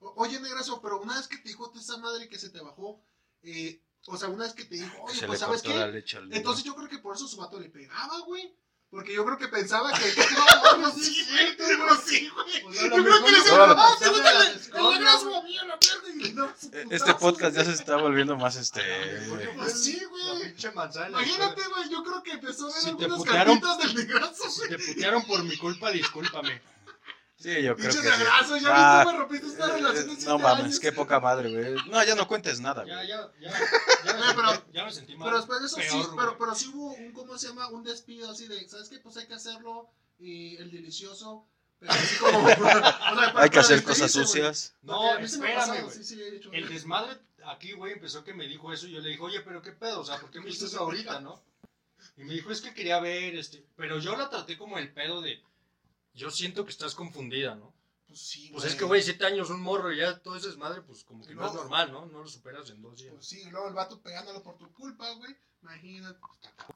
S3: O- Oye, Negrazo, pero una vez que te dijo esa madre que se te bajó, eh, o sea, una vez que te dijo, oye,
S1: se
S3: pues,
S1: le
S3: ¿sabes qué?
S1: leche al negro.
S3: Entonces yo creo que por eso su vato le pegaba, güey. Porque yo creo que pensaba que. <laughs> No, no, sí, güey, pero sí, güey. Yo creo que le
S4: mejor
S3: decía,
S1: no-
S3: ah,
S4: la
S3: verga
S1: Este podcast ya se está volviendo más este.
S3: Pues sí, güey. Imagínate, güey, yo creo que empezó a ver algunas cartitas del negrazo,
S4: Si
S3: güey.
S4: te putearon por mi culpa, discúlpame.
S1: Sí, yo creo que. sí.
S3: ya
S1: Ah,
S3: viste, me rompiste esta relación de
S1: eh, No mames,
S3: años.
S1: qué poca madre, güey. No, ya no cuentes nada,
S4: Ya,
S1: güey.
S4: ya, ya. Ya <laughs>
S3: pero-
S4: sentí, ya me sentí mal.
S3: Pero después de eso
S4: Peor,
S3: sí,
S4: güey.
S3: pero, pero sí hubo un, ¿cómo se llama? Un despido así de, ¿sabes qué? Pues hay que hacerlo y el delicioso, pero así como... <laughs> o sea, para- <laughs>
S1: Hay que hacer cosas
S3: güey.
S1: sucias.
S4: No,
S3: Porque a mí se me ha
S4: espérame, güey.
S3: sí, sí, he hecho.
S4: El desmadre aquí, güey, empezó que me dijo eso y yo le dije, oye, pero qué pedo, o sea, ¿por qué me hiciste eso ahorita, no? Y me dijo, es que quería ver, este, pero yo la traté como el pedo de, yo siento que estás confundida, ¿no?
S3: Pues sí,
S4: Pues es que, güey, siete años, un morro y ya todo ese desmadre, pues como que no,
S3: No.
S4: es normal, ¿no? No lo superas en dos días.
S3: Pues sí, y luego el vato pegándolo por tu culpa, güey. Imagínate.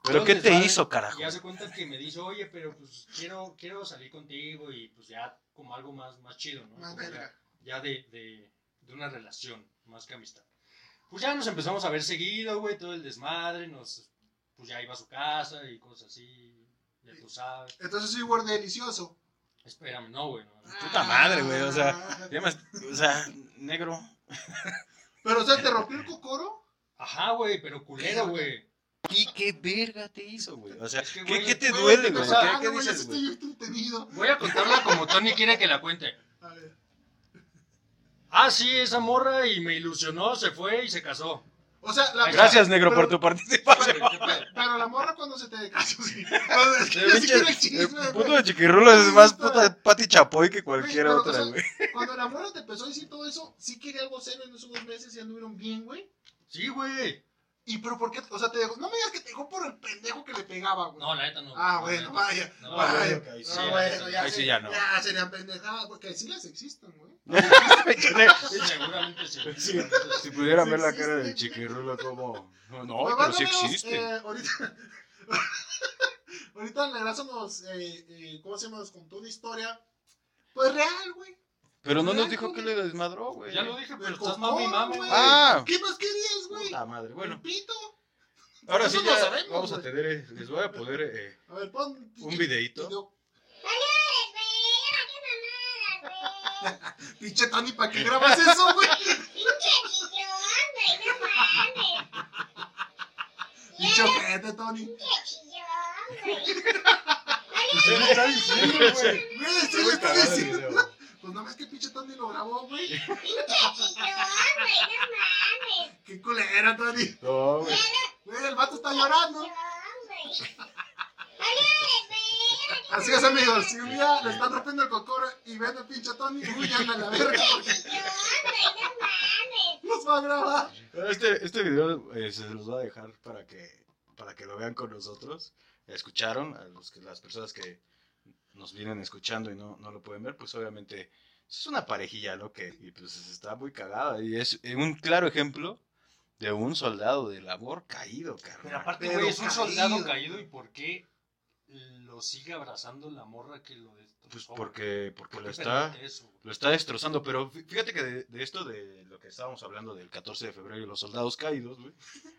S1: ¿Pero qué te hizo, carajo?
S4: Y hace cuenta que me dice, oye, pero pues quiero, quiero salir contigo y pues ya como algo más, más chido, ¿no?
S3: Más
S4: ya-
S3: verga.
S4: ya de, de, de una relación, más que amistad. Pues ya nos empezamos a ver seguido, güey, todo el desmadre, nos, pues ya iba a su casa y cosas así, ya tú sabes.
S3: Entonces sí, güey, delicioso.
S4: Espérame, no, güey, no.
S1: Puta madre, güey, o sea,
S3: Ah.
S1: Ya me- o sea, negro.
S3: Pero, o sea, ¿te rompió el cocoro?
S4: Ajá, güey, pero culero, güey.
S1: ¿Y qué verga te hizo, güey? O sea,
S4: Es que,
S1: ¿qué,
S4: güey,
S1: qué te
S3: Güey,
S1: duele, güey? ¿Qué, qué
S3: güey, ya
S1: dices, güey?
S4: Voy a contarla como Tony quiere que la cuente.
S3: A ver.
S4: Ah, sí, esa morra y me ilusionó, se fue y se casó.
S3: O sea, la
S1: Gracias, negro,
S3: pero-
S1: por tu participación.
S3: Pero la morra cuando se te casó, sí. Cuando- es que
S1: El
S3: quiero el
S1: el puto de chiquirrulo es más puta Pati Chapoy que cualquier
S3: Güey,
S1: otra,
S3: o sea,
S1: güey.
S3: Cuando la morra te empezó a decir todo eso, sí quería algo serio en esos dos meses y anduvieron bien, güey.
S4: Sí, güey.
S3: ¿Y pero por qué? O sea, te dejó, no me digas que te dejó por el pendejo que le pegaba, güey.
S4: No, la neta no.
S3: Ah,
S4: No,
S3: bueno,
S4: neta.
S3: vaya.
S4: No,
S3: vaya.
S1: bueno, que ahí sí,
S3: Ah,
S4: ya,
S3: bueno,
S4: ya,
S3: ya,
S1: ahí sí ya no.
S3: Ya serían pendejadas, porque sí las existen, güey.
S4: Sí, seguramente sí. sí.
S1: Si pudieran ver la
S3: Sí
S1: cara del
S3: existe.
S1: chiquirrulo como... No, no, pero
S3: más
S1: sí existe.
S3: eh, ahorita, <laughs> ahorita nos, eh, eh, ¿cómo se llama? Nos contó una historia, pues real, güey.
S1: Pero no nos dijo
S3: güey.
S1: que le desmadró, güey.
S4: Ya lo dije, pero estás mami
S3: güey.
S1: Ah.
S3: ¿Qué más querías, güey?
S1: Puta madre, bueno.
S3: Pito.
S1: Ahora sí
S3: lo
S1: ya
S3: sabemos,
S1: vamos a tener, les voy a poner eh,
S3: A ver, pon.
S1: un videíto.
S3: video. Pinche Tony, ¿para qué grabas eso, güey? <laughs> Pinche ojete, Tony.
S4: ¿Qué le está diciendo, güey?
S3: Güey, sí le está diciendo. Pues nada más que pinche Tony lo grabó, güey. Qué culera, Tony.
S1: No, güey.
S3: Güey, el vato está llorando. Así es, amigos. Si un día le están rompiendo el cocoro y ven al pinche Tony, huyan a la verga porque los va a grabar.
S1: Este, este video eh, se los voy a dejar para que, para que lo vean con nosotros. Escucharon a los que, las personas que nos vienen escuchando y no, no lo pueden ver, pues obviamente es una parejilla, ¿no? Que y pues está muy cagada y es un claro ejemplo de un soldado de labor caído,
S4: Pero
S1: carnal.
S4: aparte,
S3: Pero
S4: güey, es un
S3: caído.
S4: soldado caído y ¿por qué lo sigue abrazando la morra que lo destrozó?
S1: Pues porque, porque
S4: ¿Por
S1: lo está,
S4: eso,
S1: lo está destrozando. Pero fí- fíjate que de, de esto, de lo que estábamos hablando del 14 de febrero y los soldados caídos, güey,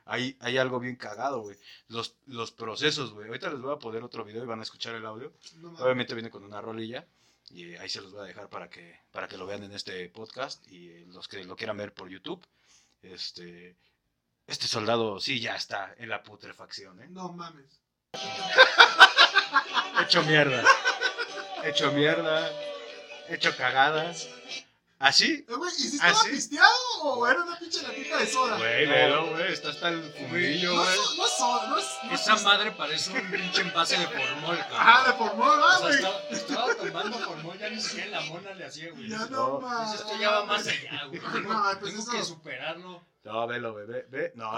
S1: hay, hay algo bien cagado, güey. Los, los procesos, güey. Ahorita les voy a poner otro video y van a escuchar el audio.
S3: No.
S1: Obviamente viene con una rolilla. Y ahí se los voy a dejar para que, para que lo vean en este podcast. Y eh, los que lo quieran ver por YouTube. Este, este soldado sí ya está en la putrefacción, ¿eh?
S3: No mames. <laughs>
S1: Hecho mierda. Hecho mierda. Hecho cagadas. ¿Así?
S3: Eh, güey, ¿y si
S1: ¿Ah,
S3: estaba
S1: sí?
S3: pisteado o era una pinche latita de soda?
S1: Güey, velo, güey. Está hasta el fumillo,
S3: No,
S1: güey.
S3: es- no es soda, no es. No
S4: Esa
S3: es-
S4: madre parece un pinche envase de formol, <laughs> cabrón.
S3: Ajá, de formol,
S4: O
S3: ah,
S4: sea,
S3: güey.
S4: estaba, estaba tomando formol, ya ni siquiera la mona le hacía, güey.
S3: Ya no
S1: No,
S3: mames.
S4: esto ya va más allá, güey. <laughs>
S3: No, pues
S4: Tengo
S3: eso-
S4: que superarlo
S1: No, velo, güey. Ve, ve. No,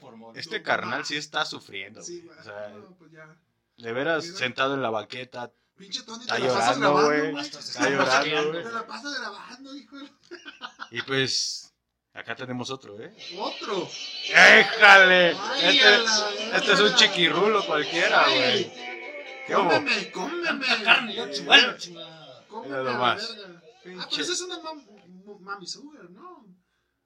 S4: formol.
S1: este
S3: No,
S1: carnal
S3: no.
S1: sí está sufriendo,
S3: Sí,
S1: güey.
S3: güey.
S1: O sea,
S3: No, pues ya.
S1: De veras, sentado en la banqueta.
S3: Pinche Tony,
S1: Está
S3: te la pasas
S1: llorando,
S3: grabando,
S1: güey.
S4: se
S1: Está llorando, güey.
S3: Te la pasas grabando, hijo. de-
S1: Y pues, acá tenemos otro, ¿eh?
S3: Otro.
S1: ¡Éjale!
S3: Ay,
S1: Este,
S3: a la
S1: este es un chiquirrulo cualquiera, güey.
S3: Ay,
S1: ¿Qué hubo?
S3: Cómeme, cómeme.
S4: Tanta carne, yo chingada.
S3: Cómeme
S1: Mira
S3: a la
S1: nomás.
S3: verga. Ah,
S1: Pinche-
S3: pero esa es una mam- mu- mami sugar, ¿no?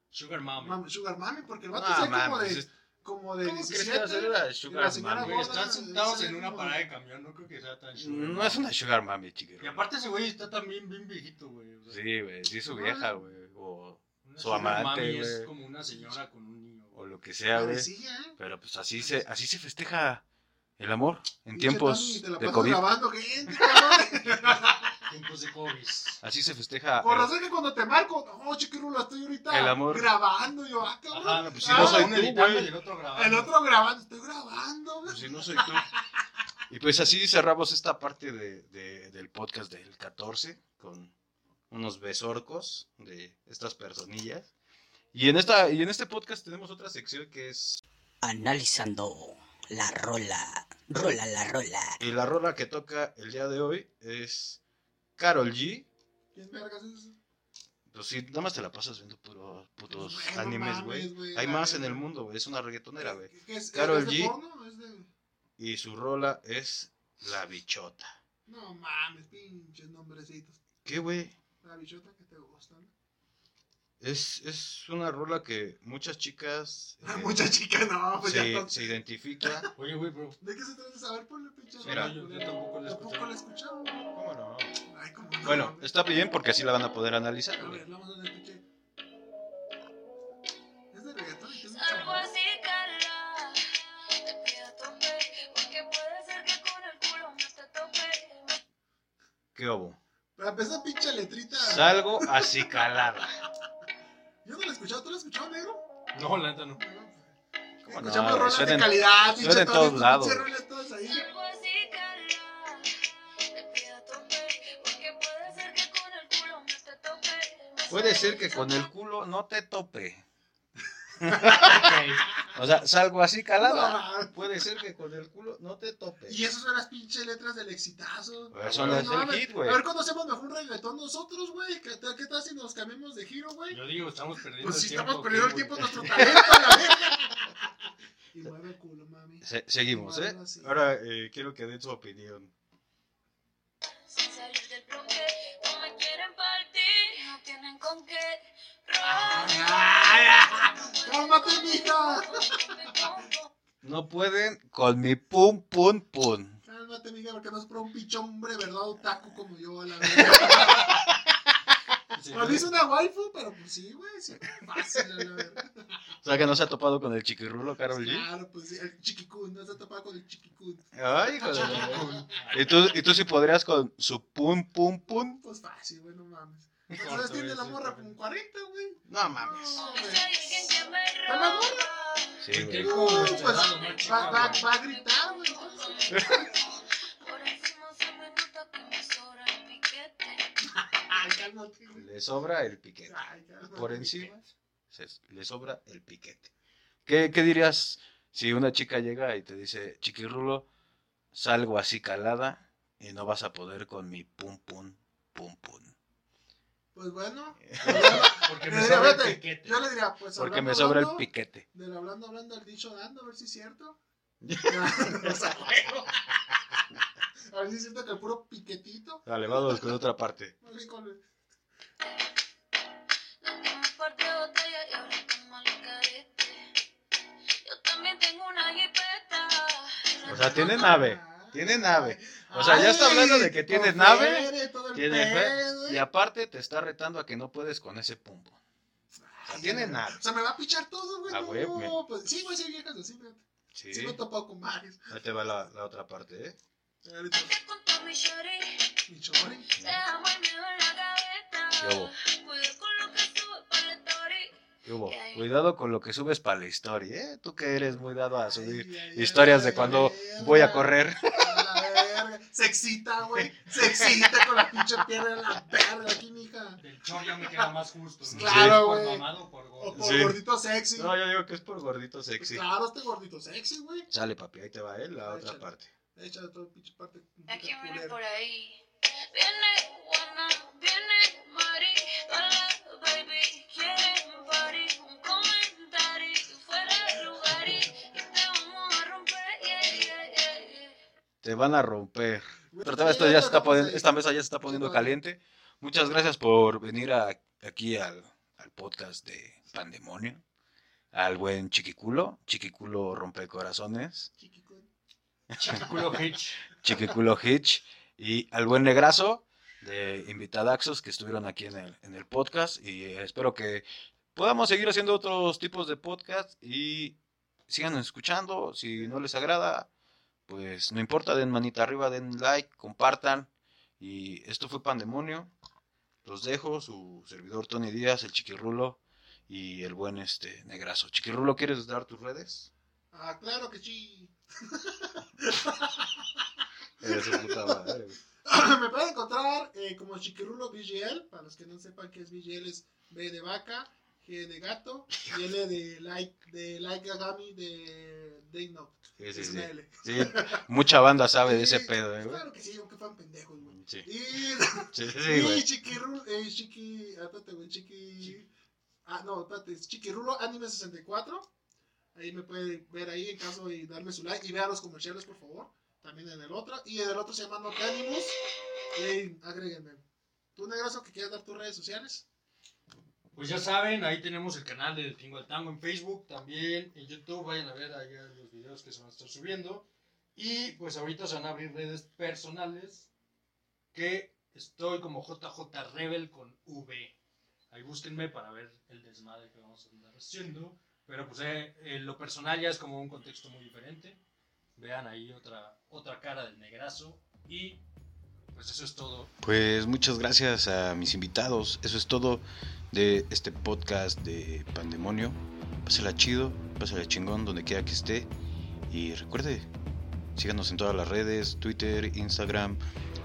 S4: Sugar mami.
S3: Mami- sugar mami, porque el vato
S1: No,
S3: sea como
S1: mames,
S3: de,
S1: es-
S3: como de
S1: ¿Cómo crees
S3: 17.
S1: que la
S3: la
S1: Sugar
S3: señora
S1: Mami?
S4: Güey,
S3: gorda,
S4: están sentados en una
S3: como-
S4: parada de camión, no creo que sea tan sugar.
S1: No
S4: mami.
S1: es una Sugar Mami,
S4: Y
S1: chiquirrulo.
S4: aparte ese güey está también bien viejito, güey. o sea,
S1: Sí, güey, sí, su vieja, güey. O,
S4: una
S1: su amante,
S4: mami es
S1: güey.
S4: como una señora con un niño.
S1: o
S4: güey.
S1: lo que sea, güey.
S3: ¿eh?
S1: Pero pues así se, así se festeja el amor en tiempos
S3: te la
S1: de COVID.
S3: grabando, gente, cabrón. <laughs>
S4: Tiempos de COVID.
S1: Así se festeja.
S3: Por
S1: el-
S3: razón que cuando te marco, oh, chiquirulo, estoy ahorita
S1: El amor.
S3: grabando. Yo, ah, cabrón.
S4: Ajá,
S1: pues si
S3: Ah,
S1: no soy tú, güey.
S4: y el otro grabando.
S3: El otro grabando, estoy grabando, güey.
S1: Pues si no soy tú. Y pues así cerramos esta parte de, de- del podcast del 14 con unos besorcos de estas personillas. Y en, esta, y en este podcast tenemos otra sección que es...
S5: analizando la rola, rola la rola.
S1: Y la rola que toca el día de hoy es Carol G.
S3: ¿Quién vergas es eso?
S1: Pues sí, nada más te la pasas viendo puros putos
S3: no
S1: animes, güey. Hay
S3: la
S1: más en el mundo, güey. Es una reggaetonera, güey.
S3: ¿Qué- qué es?
S1: Karol
S3: ¿Es de
S1: G.
S3: porno? ¿Es de...?
S1: Y su rola es La Bichota.
S3: No mames, pinches nombrecitos.
S1: ¿Qué, güey?
S3: La bichota que te gusta, ¿no?
S1: Es, es una rola que muchas chicas eh,
S3: Mucha chica, no, pues ya
S1: se,
S3: no.
S1: se identifica. <laughs>
S4: Oye, güey, bro.
S3: ¿De qué se trata? A ver, ponle pinche
S1: Mira.
S3: rola,
S4: Yo, yo tampoco he
S3: Tampoco la he escuchado.
S1: ¿Cómo no? Bueno, está bien porque así la van a poder analizar. Güey.
S3: Es de reggaetón y
S6: Algo así, cala, te pido tope, porque puede ser que con el culo no te tope.
S1: ¿Qué hubo?
S3: Pero esa pinche letrita.
S1: Salgo así calada.
S3: Yo no la he escuchado, ¿tú la has escuchado, negro?
S4: No, la neta no.
S1: ¿Cómo no?
S3: Escuchamos rolas
S1: Suena
S3: de
S1: en-
S3: calidad,
S1: suena en
S3: pinche
S1: todos lados.
S3: pinche rolas
S6: Puede ser que con el culo no te tope. <laughs>
S1: O sea, salgo así calada.
S3: No.
S1: Puede ser que con el culo no te tope.
S3: Y esas son las pinches letras del exitazo.
S1: Eso no
S3: Güey,
S1: es
S3: no
S1: el
S3: mames.
S1: hit, güey.
S3: A ver cuándo hacemos mejor un reggaetón nosotros, güey. ¿Qué tal, qué tal si nos cambiamos de giro, güey?
S4: Yo digo, estamos perdiendo
S3: Pues
S4: el
S3: si
S4: tiempo.
S3: estamos perdiendo el tiempo, nuestro talento, la verga. <laughs> Y mueve el culo, mami.
S1: Se- seguimos, ¿eh?
S3: Sí.
S1: Ahora eh, quiero que den su opinión.
S6: Con
S3: ay. Cálmate, mija.
S1: No pueden con mi pum pum pum.
S3: Cálmate, mija, porque no es por un pinche hombre, ¿verdad? Otaku como yo, a la verga.
S4: Sí,
S3: Pues dice una waifu, pero pues sí, güey. Sí, fácil, a la verga.
S1: O sea que no se ha topado con el chiquirrulo, Carol G.
S3: Claro, pues sí, el chiquicún, no se ha topado con el chiquicún.
S1: Ay, hijo de la- ¿Y tú, y tú sí podrías con su pum pum pum.
S3: Pues fácil, güey, no mames.
S4: Corto,
S3: ¿Sabes tiene la morra como 40, güey?
S1: No mames.
S3: No, ¿Está la morra?
S1: Sí,
S4: ¿Qué
S1: güey.
S3: pues,
S4: edad, nomás
S3: Va, va,
S4: güey.
S3: va a gritar, güey. entonces.
S6: por encima se me nota que me sobra el piquete.
S3: Ay, cálmate, güey.
S1: Le sobra el piquete. Por encima le sobra el piquete. ¿Qué, qué dirías si una chica llega y te dice, chiquirrulo, salgo así calada y no vas a poder con mi pum pum pum pum?
S3: Pues bueno. <laughs>
S4: Porque me sobra el piquete.
S3: Yo le diría, pues
S1: Porque
S3: hablando,
S1: me sobra el piquete.
S3: Del hablando, hablando, al dicho dando, a ver si es cierto. O sea, bueno. A ver si es cierto que el puro piquetito.
S1: Dale, vamos con otra parte. <laughs> O sea, tiene nave. Tiene nave. O sea, ya está hablando de que tiene nave, Tiene
S3: pedo,
S1: fe.
S3: eh.
S1: Y aparte te está retando a que no puedes con ese pumbo. O sea, tiene nave.
S3: O sea, me va a pichar todo, güey.
S1: Ah,
S3: no,
S1: güey, me-
S3: pues sí, güey, sí, viejas así, fíjate.
S1: Sí.
S3: Sí me he topado con varios.
S1: Ahí te va la, la otra parte, ¿eh?
S3: Ahorita,
S1: hubo? Cuidado con lo que subes para la historia, ¿eh? Tú que eres muy dado a subir
S3: Ay, ay,
S1: historias de cuando voy a correr.
S3: A la verga. Se excita, güey. Se excita con la pinche pierna en la verga aquí, mija.
S4: Del chor ya me queda más justo. ¿no?
S3: Claro,
S4: ¿Por
S3: güey.
S4: mamado o por
S3: O
S4: gordo?
S3: por
S1: Sí.
S3: gordito sexy.
S1: No, yo digo que es por gordito
S3: Pues
S1: sexy.
S3: claro, este gordito sexy, güey.
S1: Sale, papi, ahí te va, ¿eh? La otra
S3: Échale.
S1: parte.
S3: Échale todo el pinche parte.
S6: Aquí viene por ahí. Viene Juana, viene Mari, hola baby, Te
S1: van a romper. Pero esto ya se está poniendo, esta mesa ya se está poniendo caliente. Muchas gracias por venir a- aquí al, al podcast de Pandemonio. Al buen Chiquiculo. Chiquiculo rompecorazones.
S3: Chiquicón.
S4: Chiquiculo Hitch. <laughs>
S1: Chiquiculo Hitch. Y al buen Negrazo de Invitadaxos que estuvieron aquí en el, en el podcast. Y eh, espero que podamos seguir haciendo otros tipos de podcast y sigan escuchando. Si no les agrada, pues no importa, den manita arriba, den like, compartan. Y esto fue Pandemonio. Los dejo, su servidor Tony Díaz, el Chiquirrulo y el buen este Negrazo. Chiquirrulo, ¿quieres dar tus redes?
S3: Ah, claro que sí. <laughs>
S1: Eres su puta madre, güey. <laughs>
S3: Me pueden encontrar eh, como Chiquirulo VGL. Para los que no sepan qué es VGL, es B de vaca, G de gato y L de like, de like Gagami de Day Note.
S1: Sí, sí, sí. mucha banda <laughs> sabe de ese pedo, eh.
S3: Claro que sí, aunque fueron pendejos, güey.
S1: Sí,
S3: Y,
S1: sí, sí, <laughs>
S3: y
S1: güey.
S3: Chiquirulo, eh, Chiqui, güey, Chiqui. Ah, no, espérate, es Chiquirulo Anime 64. Ahí me puede ver ahí en caso de darme su like y vean los comerciales, por favor. También en el otro. Y en el otro se llama No Te Animus. Y agréguenme. ¿Tú, Negrazo, que quieras dar tus redes sociales?
S4: Pues ya saben, ahí tenemos el canal del Tingo al Tango en Facebook, también en YouTube, vayan a ver ahí los videos que se van a estar subiendo. Y pues ahorita se van a abrir redes personales, que estoy como JJ Rebel con V. Ahí búsquenme para ver el desmadre que vamos a andar haciendo. Pero pues eh, en lo personal ya es como un contexto muy diferente. Vean ahí otra, otra cara del negrazo. Y pues eso es todo.
S1: Pues muchas gracias a mis invitados. Eso es todo de este podcast de Pandemonio. Pásela chido, pásela chingón donde quiera que esté. Y recuerde, síganos en todas las redes, Twitter, Instagram,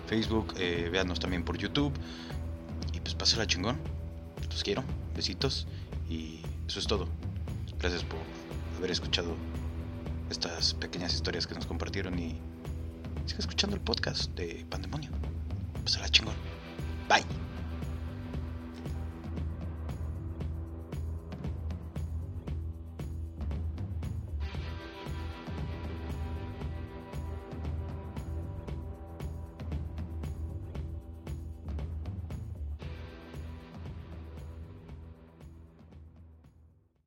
S1: Facebook, eh, véanos también por YouTube. Y pues pásela chingón. Los quiero, besitos. Y eso es todo. Gracias por haber escuchado estas pequeñas historias que nos compartieron y siga escuchando el podcast de Pandemonio. Pásala chingón. Bye.